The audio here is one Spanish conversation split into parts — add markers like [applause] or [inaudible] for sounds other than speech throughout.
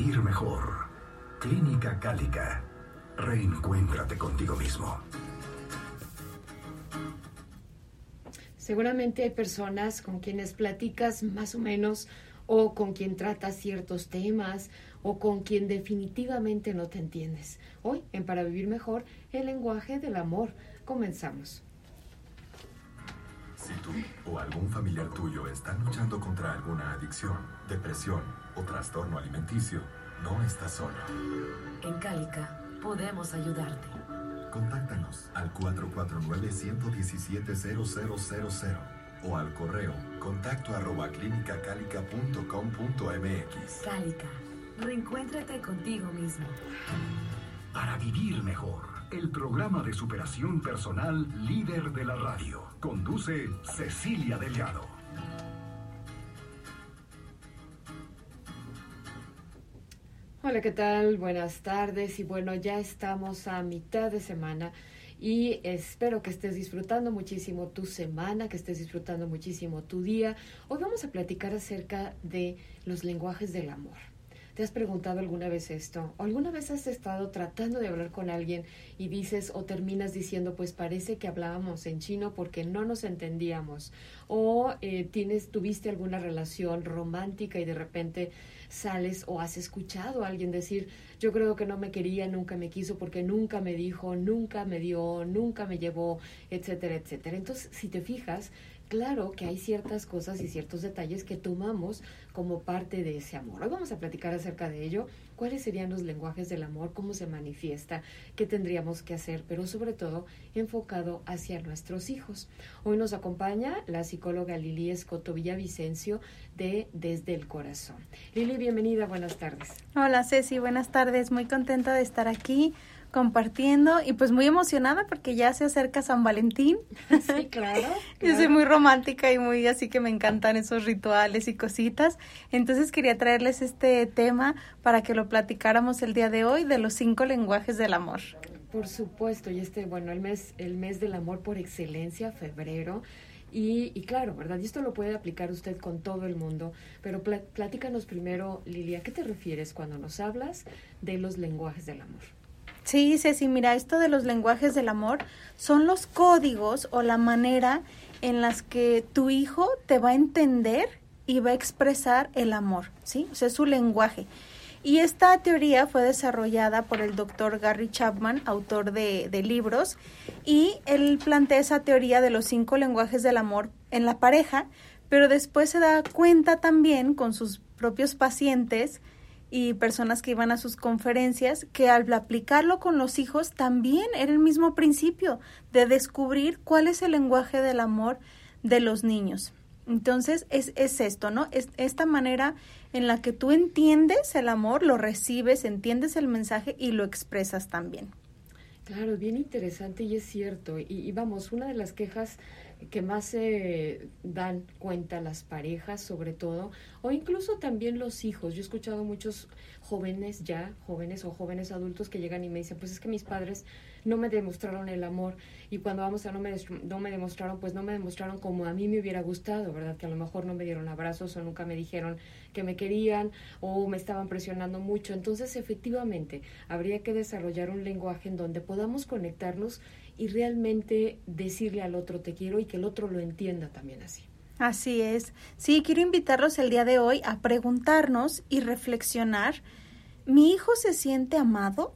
vivir mejor. Clínica Cálica. Reencuéntrate contigo mismo. Seguramente hay personas con quienes platicas más o menos o con quien tratas ciertos temas o con quien definitivamente no te entiendes. Hoy, en Para Vivir Mejor, el lenguaje del amor. Comenzamos. Si tú o algún familiar tuyo están luchando contra alguna adicción, depresión o trastorno alimenticio, no estás solo. En Cálica podemos ayudarte. Contáctanos al 449-117-0000 o al correo contacto arroba clinicacalica.com.mx. Cálica, reencuéntrate contigo mismo. Para vivir mejor, el programa de superación personal líder de la radio. Conduce Cecilia Delgado. Hola, ¿qué tal? Buenas tardes y bueno, ya estamos a mitad de semana y espero que estés disfrutando muchísimo tu semana, que estés disfrutando muchísimo tu día. Hoy vamos a platicar acerca de los lenguajes del amor. ¿Te has preguntado alguna vez esto? ¿O alguna vez has estado tratando de hablar con alguien y dices o terminas diciendo, pues parece que hablábamos en chino porque no nos entendíamos? ¿O eh, tienes, tuviste alguna relación romántica y de repente sales o has escuchado a alguien decir, yo creo que no me quería, nunca me quiso porque nunca me dijo, nunca me dio, nunca me llevó, etcétera, etcétera. Entonces, si te fijas, claro que hay ciertas cosas y ciertos detalles que tomamos como parte de ese amor. Hoy vamos a platicar acerca de ello, cuáles serían los lenguajes del amor, cómo se manifiesta, qué tendríamos que hacer, pero sobre todo enfocado hacia nuestros hijos. Hoy nos acompaña la psicóloga Lili Escoto Villavicencio de Desde el Corazón. Lili, bienvenida, buenas tardes. Hola Ceci, buenas tardes, muy contenta de estar aquí compartiendo y pues muy emocionada porque ya se acerca San Valentín. [laughs] Sí, claro. [laughs] Yo soy muy romántica y muy así que me encantan esos rituales y cositas. Entonces quería traerles este tema para que lo platicáramos el día de hoy de los cinco lenguajes del amor. Por supuesto, y este, bueno, el mes, el mes del amor por excelencia, febrero. Y, y, claro, ¿verdad? Y esto lo puede aplicar usted con todo el mundo, pero platícanos primero, Lilia, ¿qué te refieres cuando nos hablas de los lenguajes del amor? Sí, Ceci, mira, esto de los lenguajes del amor son los códigos o la manera en las que tu hijo te va a entender y va a expresar el amor, ¿sí? O sea, es su lenguaje. Y esta teoría fue desarrollada por el doctor Gary Chapman, autor de, de, libros, y él plantea esa teoría de los cinco lenguajes del amor en la pareja, pero después se da cuenta también con sus propios pacientes y personas que iban a sus conferencias que al aplicarlo con los hijos también era el mismo principio de descubrir cuál es el lenguaje del amor de los niños. Entonces es, es esto, ¿no? Es esta manera en la que tú entiendes el amor, lo recibes, entiendes el mensaje y lo expresas también. Claro, bien interesante y es cierto. Y, y vamos, una de las quejas que más se dan cuenta las parejas, sobre todo, o incluso también los hijos. Yo he escuchado muchos jóvenes ya, jóvenes o jóvenes adultos que llegan y me dicen, pues es que mis padres no me demostraron el amor y cuando vamos a no me, no me demostraron, pues no me demostraron como a mí me hubiera gustado, ¿verdad? Que a lo mejor no me dieron abrazos o nunca me dijeron que me querían o me estaban presionando mucho. Entonces, efectivamente, habría que desarrollar un lenguaje en donde podamos conectarnos y realmente decirle al otro te quiero y que el otro lo entienda también así. Así es. Sí, quiero invitarlos el día de hoy a preguntarnos y reflexionar, ¿mi hijo se siente amado?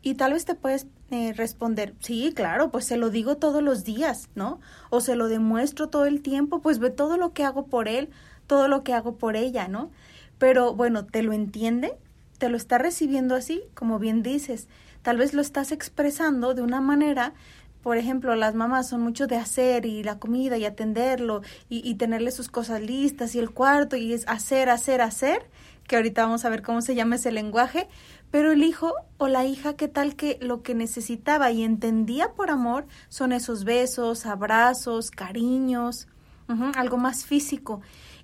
Y tal vez te puedes eh, responder, sí, claro, pues se lo digo todos los días, ¿no? O se lo demuestro todo el tiempo, pues ve todo lo que hago por él, todo lo que hago por ella, ¿no? Pero bueno, ¿te lo entiende? ¿Te lo está recibiendo así? Como bien dices, tal vez lo estás expresando de una manera por ejemplo, las mamás son mucho de hacer y la comida y atenderlo y, tenerle sus cosas listas y el cuarto y es hacer, hacer, hacer, que ahorita vamos a ver cómo se llama ese lenguaje, pero el hijo o la hija, ¿qué tal que lo que necesitaba y entendía por amor son esos besos, abrazos, cariños, algo más físico?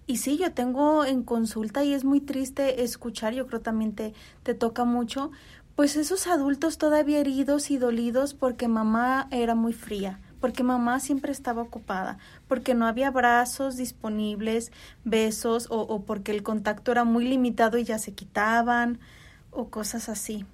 Y sí, yo tengo en consulta y es muy triste escuchar, yo creo también te, te toca mucho, pues esos adultos todavía heridos y dolidos porque mamá era muy fría, porque mamá siempre estaba ocupada, porque no había brazos disponibles, besos, o, o porque el contacto era muy limitado y ya se quitaban, o cosas así.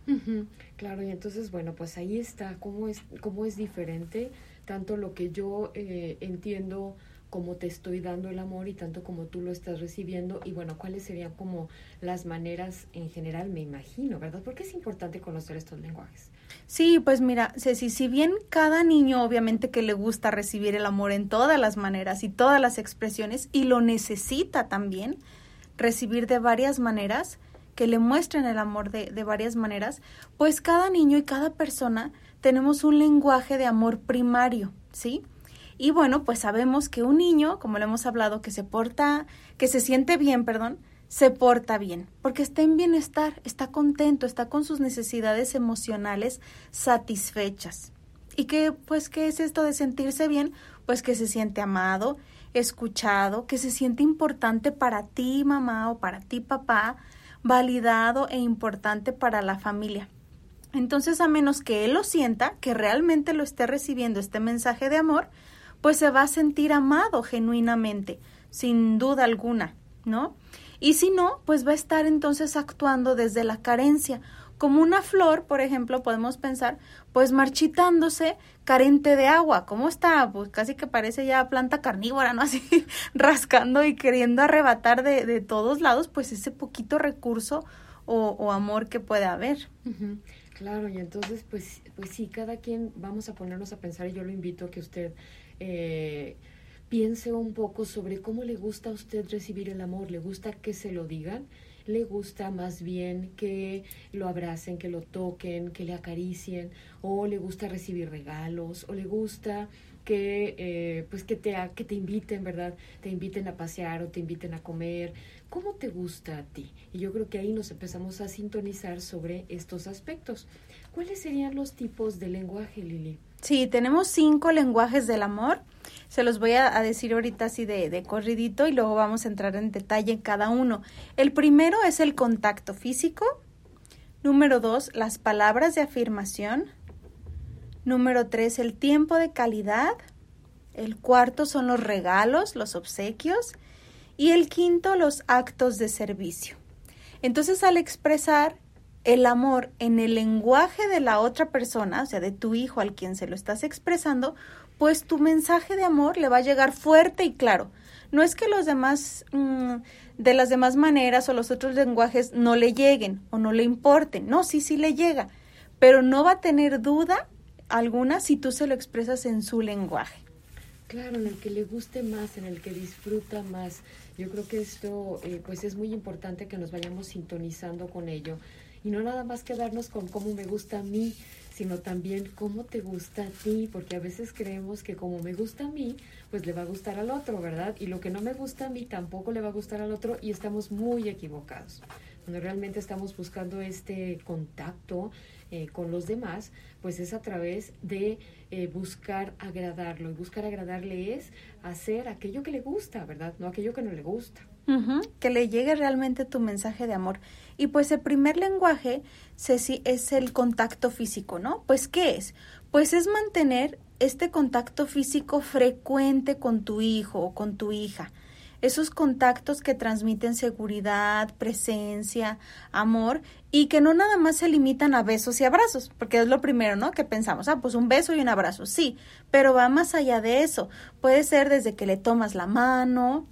Claro, y entonces, bueno, pues ahí está, cómo es, cómo es diferente tanto lo que yo eh, entiendo como te estoy dando el amor y tanto como tú lo estás recibiendo y bueno, cuáles serían como las maneras en general, me imagino, ¿verdad? Porque es importante conocer estos lenguajes. Sí, pues mira, Ceci, si bien cada niño obviamente que le gusta recibir el amor en todas las maneras y todas las expresiones y lo necesita también recibir de varias maneras, que le muestren el amor de, de varias maneras, pues cada niño y cada persona tenemos un lenguaje de amor primario, ¿sí? Y bueno, pues sabemos que un niño, como lo hemos hablado, que se porta, que se siente bien, perdón, se porta bien, porque está en bienestar, está contento, está con sus necesidades emocionales satisfechas. ¿Y qué, pues, qué es esto de sentirse bien? Pues que se siente amado, escuchado, que se siente importante para ti, mamá, o para ti, papá, validado e importante para la familia. Entonces, a menos que él lo sienta, que realmente lo esté recibiendo este mensaje de amor, pues se va a sentir amado genuinamente, sin duda alguna, ¿no? Y si no, pues va a estar entonces actuando desde la carencia, como una flor, por ejemplo, podemos pensar, pues marchitándose, carente de agua. ¿Cómo está? Pues casi que parece ya planta carnívora, ¿no? [laughs] Así rascando y queriendo arrebatar de, de todos lados, pues ese poquito recurso o, amor que puede haber. Claro, y entonces, pues, pues sí, cada quien vamos a ponernos a pensar y yo lo invito a que usted eh, piense un poco sobre cómo le gusta a usted recibir el amor. ¿Le gusta que se lo digan? le gusta más bien que lo abracen, que lo toquen, que le acaricien, o le gusta recibir regalos, o le gusta que eh, pues que te que te inviten, ¿verdad? Te inviten a pasear o te inviten a comer. ¿Cómo te gusta a ti? Y yo creo que ahí nos empezamos a sintonizar sobre estos aspectos. ¿Cuáles serían los tipos de lenguaje, Lili? Sí, tenemos cinco lenguajes del amor. Se los voy a, decir ahorita así de, de, corridito y luego vamos a entrar en detalle en cada uno. El primero es el contacto físico. Número dos, las palabras de afirmación. Número tres, el tiempo de calidad. El cuarto son los regalos, los obsequios. Y el quinto, los actos de servicio. Entonces, al expresar el amor en el lenguaje de la otra persona, o sea, de tu hijo al quien se lo estás expresando, pues tu mensaje de amor le va a llegar fuerte y claro. No es que los demás, mmm, de las demás maneras o los otros lenguajes no le lleguen o no le importen. No, sí, sí le llega, pero no va a tener duda alguna si tú se lo expresas en su lenguaje. Claro, en el que le guste más, en el que disfruta más. Yo creo que esto, eh, pues es muy importante que nos vayamos sintonizando con ello y no nada más quedarnos con cómo me gusta a mí, sino también cómo te gusta a ti, porque a veces creemos que como me gusta a mí, pues le va a gustar al otro, ¿verdad? Y lo que no me gusta a mí tampoco le va a gustar al otro y estamos muy equivocados. Cuando realmente estamos buscando este contacto eh, con los demás, pues es a través de eh, buscar agradarlo. Y buscar agradarle es hacer aquello que le gusta, ¿verdad? No aquello que no le gusta. Que le llegue realmente tu mensaje de amor. Y pues el primer lenguaje, Ceci, es el contacto físico, ¿no? Pues ¿qué es? Pues es mantener este contacto físico frecuente con tu hijo o con tu hija. Esos contactos que transmiten seguridad, presencia, amor y que no nada más se limitan a besos y abrazos, porque es lo primero, ¿no? Que pensamos, ah, pues un beso y un abrazo, sí, pero va más allá de eso. Puede ser desde que le tomas la mano,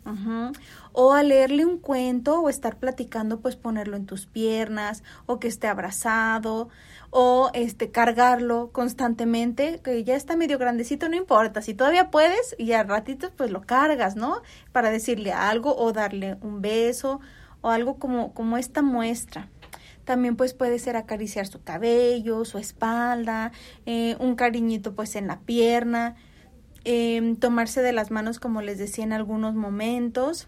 o a leerle un cuento o estar platicando, pues ponerlo en tus piernas o que esté abrazado o este cargarlo constantemente, que ya está medio grandecito, no importa, si todavía puedes y al ratito pues lo cargas, ¿no? Para decirle algo o darle un beso o algo como como esta muestra. También pues puede ser acariciar su cabello, su espalda, eh, un cariñito pues en la pierna, eh, tomarse de las manos como les decía en algunos momentos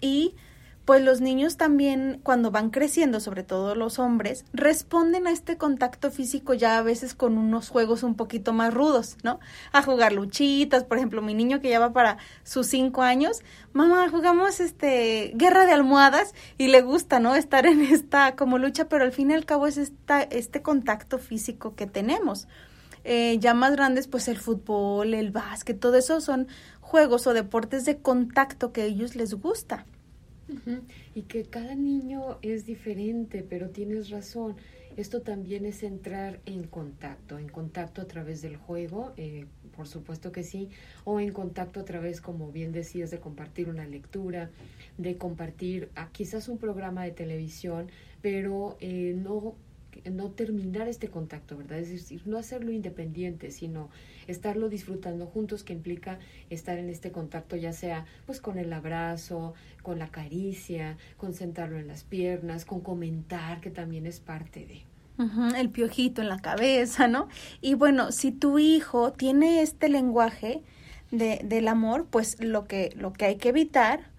y pues los niños también cuando van creciendo, sobre todo los hombres, responden a este contacto físico ya a veces con unos juegos un poquito más rudos, ¿no? A jugar luchitas, por ejemplo, mi niño que ya va para sus cinco años, mamá, jugamos este guerra de almohadas y le gusta, ¿no? Estar en esta como lucha, pero al fin y al cabo es esta, este contacto físico que tenemos. eh, ya más grandes, pues el fútbol, el básquet, todo eso son juegos o deportes de contacto que a ellos les gusta. Y que cada niño es diferente, pero tienes razón. Esto también es entrar en contacto, en contacto a través del juego, eh, por supuesto que sí, o en contacto a través, como bien decías, de compartir una lectura, de compartir ah, quizás un programa de televisión, pero eh, no no terminar este contacto, ¿verdad? Es decir, no hacerlo independiente, sino estarlo disfrutando juntos, que implica estar en este contacto, ya sea pues con el abrazo, con la caricia, con sentarlo en las piernas, con comentar, que también es parte de. el piojito en la cabeza, ¿no? Y bueno, si tu hijo tiene este lenguaje de, del amor, pues lo que, lo que hay que evitar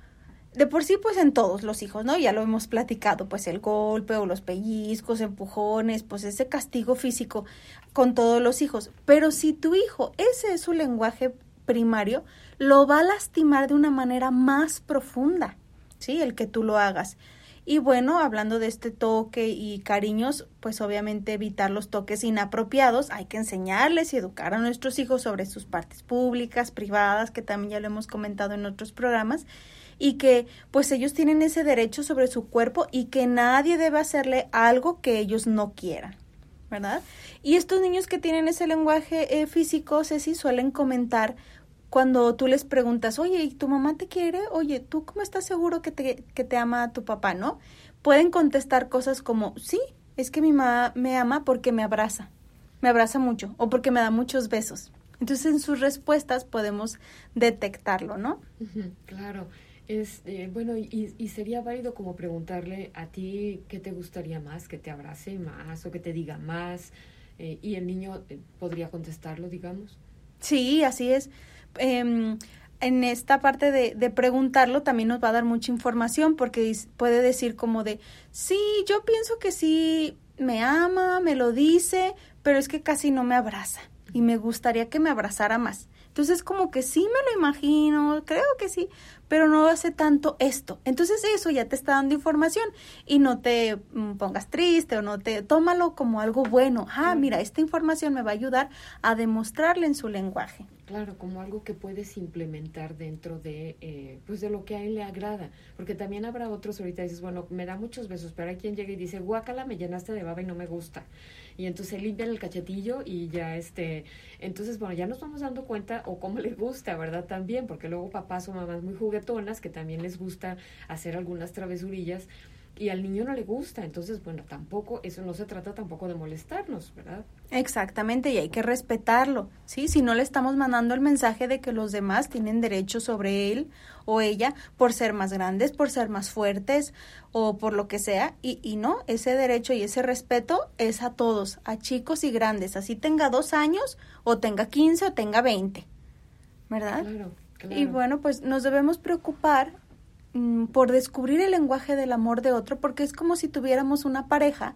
de por sí, pues en todos los hijos, ¿no? Ya lo hemos platicado, pues el golpe o los pellizcos, empujones, pues ese castigo físico con todos los hijos. Pero si tu hijo, ese es su lenguaje primario, lo va a lastimar de una manera más profunda, ¿sí? El que tú lo hagas. Y bueno, hablando de este toque y cariños, pues obviamente evitar los toques inapropiados, hay que enseñarles y educar a nuestros hijos sobre sus partes públicas, privadas, que también ya lo hemos comentado en otros programas, y que pues ellos tienen ese derecho sobre su cuerpo y que nadie debe hacerle algo que ellos no quieran, ¿verdad? Y estos niños que tienen ese lenguaje eh, físico, Ceci, suelen comentar cuando tú les preguntas, oye, ¿y tu mamá te quiere? Oye, ¿tú cómo estás seguro que te, que te ama tu papá, no? Pueden contestar cosas como, sí, es que mi mamá me ama porque me abraza, me abraza mucho o porque me da muchos besos. Entonces en sus respuestas podemos detectarlo, ¿no? Claro. Es, eh, bueno, y, y, sería válido como preguntarle a ti qué te gustaría más, que te abrace más o que te diga más, eh, y el niño eh, podría contestarlo, digamos. Sí, así es. Em, en esta parte de, de, preguntarlo también nos va a dar mucha información porque puede decir como de, sí, yo pienso que sí me ama, me lo dice, pero es que casi no me abraza y me gustaría que me abrazara más. Entonces como que sí me lo imagino, creo que sí, pero no hace tanto esto. Entonces eso ya te está dando información y no te mm, pongas triste o no te tómalo como algo bueno. Ah, mira, esta información me va a ayudar a demostrarle en su lenguaje. Claro, como algo que puedes implementar dentro de, eh, pues de lo que a él le agrada, porque también habrá otros ahorita dices, bueno, me da muchos besos, pero hay quien llega y dice, guácala, me llenaste de baba y no me gusta y entonces limpian el cachetillo y ya este, entonces bueno, ya nos vamos dando cuenta o cómo les gusta, ¿verdad? También, porque luego papás o mamás muy juguetonas que también les gusta hacer algunas travesurillas y al niño no le gusta, entonces bueno, tampoco, eso no se trata tampoco de molestarnos, ¿verdad? Exactamente, y hay que respetarlo, ¿sí? Si no le estamos mandando el mensaje de que los demás tienen derecho sobre él o ella por ser más grandes, por ser más fuertes o por lo que sea, y, y no, ese derecho y ese respeto es a todos, a chicos y grandes, así tenga dos años o tenga quince o tenga veinte, ¿verdad? Claro, claro. Y bueno, pues nos debemos preocupar mm, por descubrir el lenguaje del amor de otro, porque es como si tuviéramos una pareja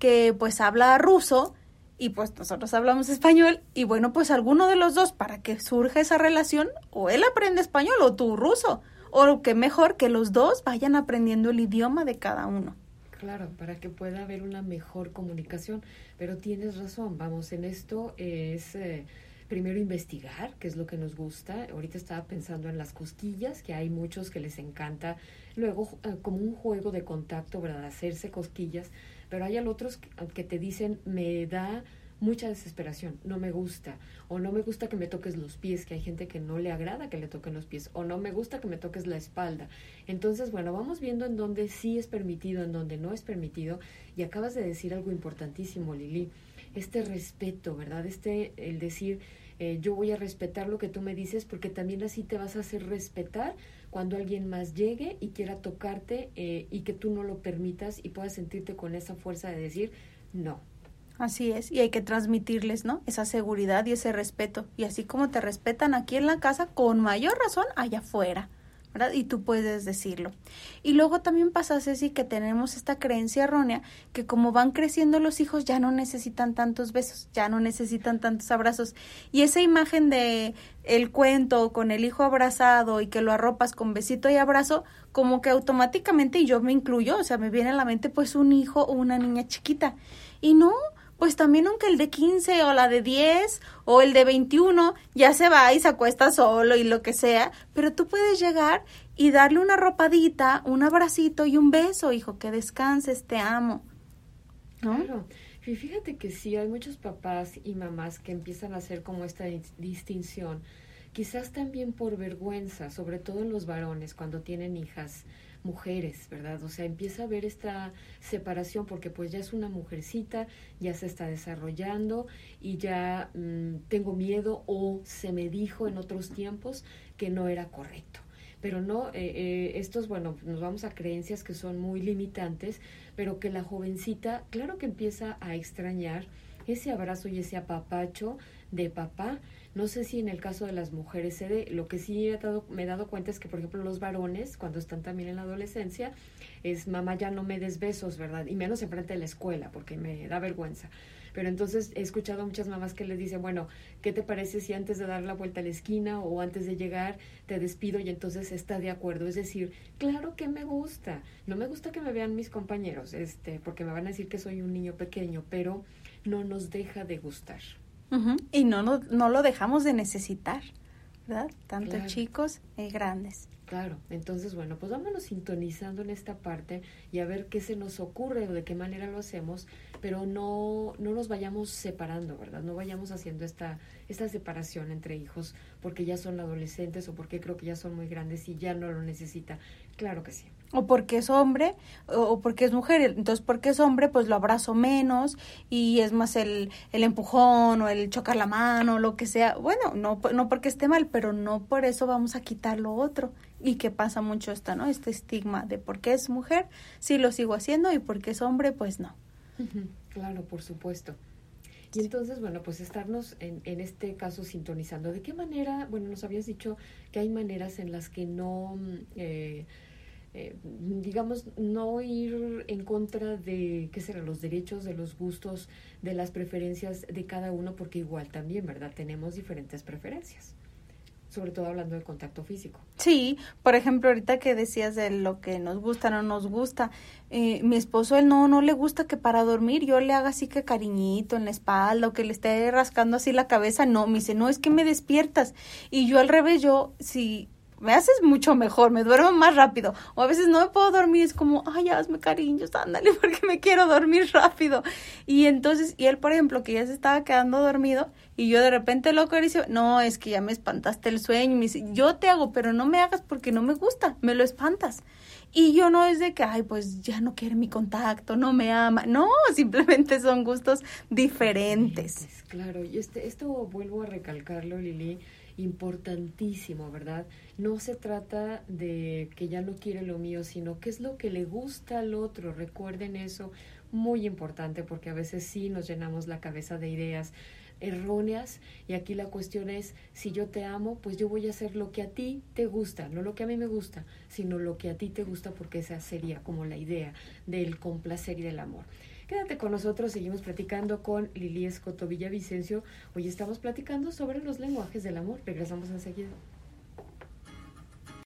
que pues habla ruso, y pues nosotros hablamos español y bueno, pues alguno de los dos para que surja esa relación o él aprende español o tú ruso o que mejor que los dos vayan aprendiendo el idioma de cada uno. Claro, para que pueda haber una mejor comunicación, pero tienes razón, vamos, en esto es eh, primero investigar, qué es lo que nos gusta. Ahorita estaba pensando en las cosquillas, que hay muchos que les encanta, luego eh, como un juego de contacto, ¿verdad? Hacerse cosquillas pero hay otros que, te dicen, me da mucha desesperación, no me gusta, o no me gusta que me toques los pies, que hay gente que no le agrada que le toquen los pies, o no me gusta que me toques la espalda. Entonces, bueno, vamos viendo en dónde sí es permitido, en dónde no es permitido, y acabas de decir algo importantísimo, Lili, este respeto, ¿verdad? Este, el decir, eh, yo voy a respetar lo que tú me dices, porque también así te vas a hacer respetar cuando alguien más llegue y quiera tocarte eh, y que tú no lo permitas y puedas sentirte con esa fuerza de decir no. Así es, y hay que transmitirles, ¿no? Esa seguridad y ese respeto. Y así como te respetan aquí en la casa, con mayor razón allá afuera. Y tú puedes decirlo. Y luego también pasa, Ceci, que tenemos esta creencia errónea que como van creciendo los hijos ya no necesitan tantos besos, ya no necesitan tantos abrazos. Y esa imagen de el cuento con el hijo abrazado y que lo arropas con besito y abrazo, como que automáticamente, y yo me incluyo, o sea, me viene a la mente pues un hijo o una niña chiquita. Y no, pues también aunque el de 15 o la de 10 o el de 21 ya se va y se acuesta solo y lo que sea, pero tú puedes llegar y darle una ropadita, un abracito y un beso, hijo, que descanses, te amo. ¿No? Claro. Y fíjate que sí, hay muchos papás y mamás que empiezan a hacer como esta distinción, quizás también por vergüenza, sobre todo en los varones, cuando tienen hijas mujeres, ¿verdad? O sea, empieza a ver esta separación porque pues ya es una mujercita, ya se está desarrollando y ya mm, tengo miedo o se me dijo en otros tiempos que no era correcto. Pero no, eh, eh, estos, bueno, nos vamos a creencias que son muy limitantes, pero que la jovencita, claro que empieza a extrañar ese abrazo y ese apapacho de papá, no sé si en el caso de las mujeres se de, lo que sí he dado, me he dado cuenta es que, por ejemplo, los varones, cuando están también en la adolescencia, es mamá ya no me des besos, ¿verdad? Y menos enfrente de la escuela, porque me da vergüenza. Pero entonces he escuchado a muchas mamás que les dicen, bueno, ¿qué te parece si antes de dar la vuelta a la esquina o antes de llegar te despido y entonces está de acuerdo? Es decir, claro que me gusta. No me gusta que me vean mis compañeros, este, porque me van a decir que soy un niño pequeño, pero no nos deja de gustar. Y no, no, no, lo dejamos de necesitar, ¿verdad? Tanto chicos y grandes. Claro, entonces bueno, pues vámonos sintonizando en esta parte y a ver qué se nos ocurre o de qué manera lo hacemos, pero no, no nos vayamos separando, ¿verdad? No vayamos haciendo esta, esta separación entre hijos porque ya son adolescentes o porque creo que ya son muy grandes y ya no lo necesita. Claro que sí o porque es hombre o porque es mujer. Entonces, porque es hombre, pues lo abrazo menos y es más el, el empujón o el chocar la mano lo que sea. Bueno, no, no porque esté mal, pero no por eso vamos a quitar lo otro. Y que pasa mucho esta, ¿no? Este estigma de porque es mujer, sí lo sigo haciendo y porque es hombre, pues no. Claro, por supuesto. Y entonces, bueno, pues estarnos en, en este caso sintonizando. ¿De qué manera? Bueno, nos habías dicho que hay maneras en las que no... Eh, eh, digamos, no ir en contra de, ¿qué será?, los derechos, de los gustos, de las preferencias de cada uno, porque igual también, ¿verdad? Tenemos diferentes preferencias, sobre todo hablando del contacto físico. Sí, por ejemplo, ahorita que decías de lo que nos gusta, no nos gusta, eh, mi esposo, él no, no le gusta que para dormir yo le haga así que cariñito en la espalda o que le esté rascando así la cabeza, no, me dice, no, es que me despiertas. Y yo al revés, yo, si me haces mucho mejor, me duermo más rápido. O a veces no me puedo dormir, es como, ay, hazme cariños, [laughs] ándale, porque me quiero dormir rápido. Y entonces, y él, por ejemplo, que ya se estaba quedando dormido, y yo de repente lo acaricio, no, es que ya me espantaste el sueño. Y me dice, yo te hago, pero no me hagas porque no me gusta, me lo espantas. Y yo no es de que, ay, pues ya no quiere mi contacto, no me ama. No, [laughs] simplemente son gustos diferentes. Claro, y este, esto vuelvo a recalcarlo, Lili importantísimo, ¿verdad? No se trata de que ya no quiere lo mío, sino qué es lo que le gusta al otro. Recuerden eso, muy importante, porque a veces sí nos llenamos la cabeza de ideas erróneas y aquí la cuestión es si yo te amo pues yo voy a hacer lo que a ti te gusta no lo que a mí me gusta sino lo que a ti te gusta porque esa sería como la idea del complacer y del amor Quédate con nosotros, seguimos platicando con Lili Escoto Villavicencio. Hoy estamos platicando sobre los lenguajes del amor. Regresamos enseguida.